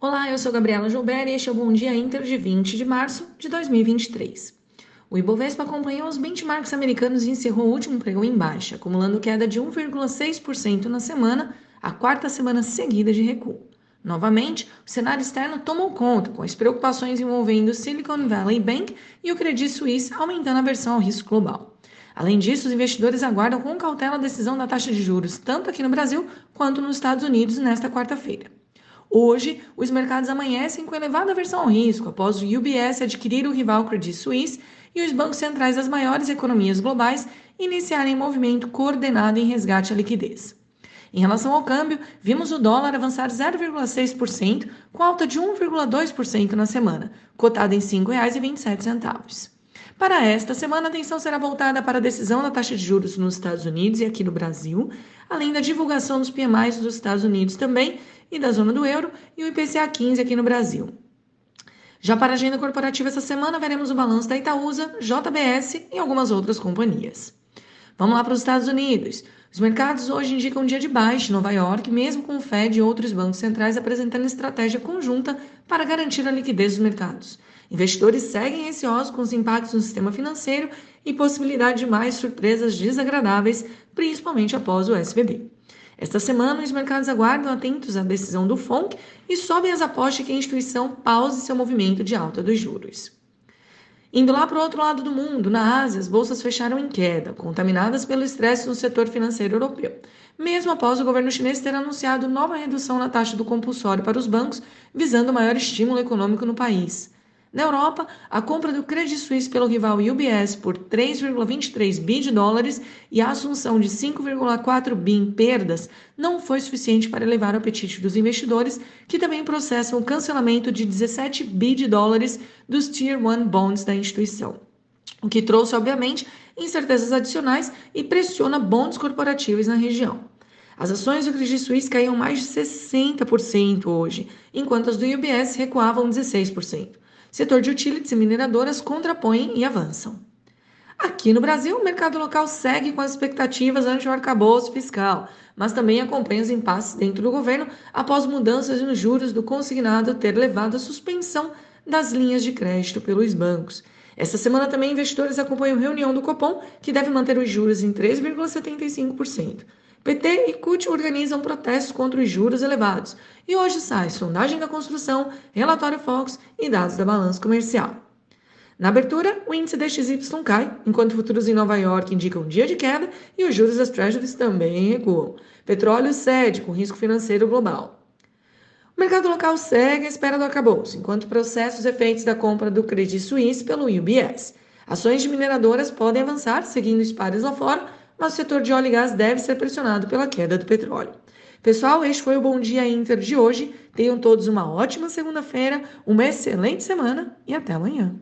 Olá, eu sou Gabriela Gilberto e este é o Bom Dia Inter de 20 de março de 2023. O Ibovespa acompanhou os benchmarks americanos e encerrou o último pregão em baixa, acumulando queda de 1,6% na semana, a quarta semana seguida de recuo. Novamente, o cenário externo tomou conta, com as preocupações envolvendo o Silicon Valley Bank e o Credit Suisse aumentando a aversão ao risco global. Além disso, os investidores aguardam com cautela a decisão da taxa de juros, tanto aqui no Brasil quanto nos Estados Unidos, nesta quarta-feira. Hoje, os mercados amanhecem com elevada aversão ao risco após o UBS adquirir o rival Credit Suisse e os bancos centrais das maiores economias globais iniciarem movimento coordenado em resgate à liquidez. Em relação ao câmbio, vimos o dólar avançar 0,6%, com alta de 1,2% na semana, cotado em R$ 5,27. Para esta semana, a atenção será voltada para a decisão da taxa de juros nos Estados Unidos e aqui no Brasil, além da divulgação dos PMIs dos Estados Unidos também e da zona do euro e o IPCA 15 aqui no Brasil. Já para a agenda corporativa essa semana, veremos o balanço da Itaúsa, JBS e algumas outras companhias. Vamos lá para os Estados Unidos. Os mercados hoje indicam um dia de baixa em Nova York, mesmo com o Fed e outros bancos centrais apresentando estratégia conjunta para garantir a liquidez dos mercados. Investidores seguem receosos com os impactos no sistema financeiro e possibilidade de mais surpresas desagradáveis, principalmente após o SVB. Esta semana, os mercados aguardam atentos à decisão do FONC e sobem as apostas que a instituição pause seu movimento de alta dos juros. Indo lá para o outro lado do mundo, na Ásia, as bolsas fecharam em queda, contaminadas pelo estresse no setor financeiro europeu, mesmo após o governo chinês ter anunciado nova redução na taxa do compulsório para os bancos, visando maior estímulo econômico no país. Na Europa, a compra do Credit Suisse pelo rival UBS por 3,23 bi de dólares e a assunção de 5,4 bi em perdas não foi suficiente para elevar o apetite dos investidores, que também processam o cancelamento de 17 bi de dólares dos Tier 1 bonds da instituição. O que trouxe, obviamente, incertezas adicionais e pressiona bonds corporativos na região. As ações do Credit Suisse caíam mais de 60% hoje, enquanto as do UBS recuavam 16%. Setor de utilities e mineradoras contrapõem e avançam. Aqui no Brasil, o mercado local segue com as expectativas ante o arcabouço fiscal, mas também acompanha os impasses dentro do governo após mudanças nos juros do consignado ter levado à suspensão das linhas de crédito pelos bancos. Esta semana também investidores acompanham reunião do Copom, que deve manter os juros em 3,75%. PT e CUT organizam protestos contra os juros elevados. E hoje sai sondagem da construção, relatório Fox e dados da balança comercial. Na abertura, o índice DXY cai, enquanto futuros em Nova York indicam dia de queda e os juros das Treasuries também recuam. Petróleo cede com risco financeiro global. O mercado local segue à espera do arcabouço, enquanto processa os efeitos da compra do Credit Suisse pelo UBS. Ações de mineradoras podem avançar, seguindo os pares lá fora, mas o setor de óleo e gás deve ser pressionado pela queda do petróleo. Pessoal, este foi o Bom Dia Inter de hoje. Tenham todos uma ótima segunda-feira, uma excelente semana e até amanhã.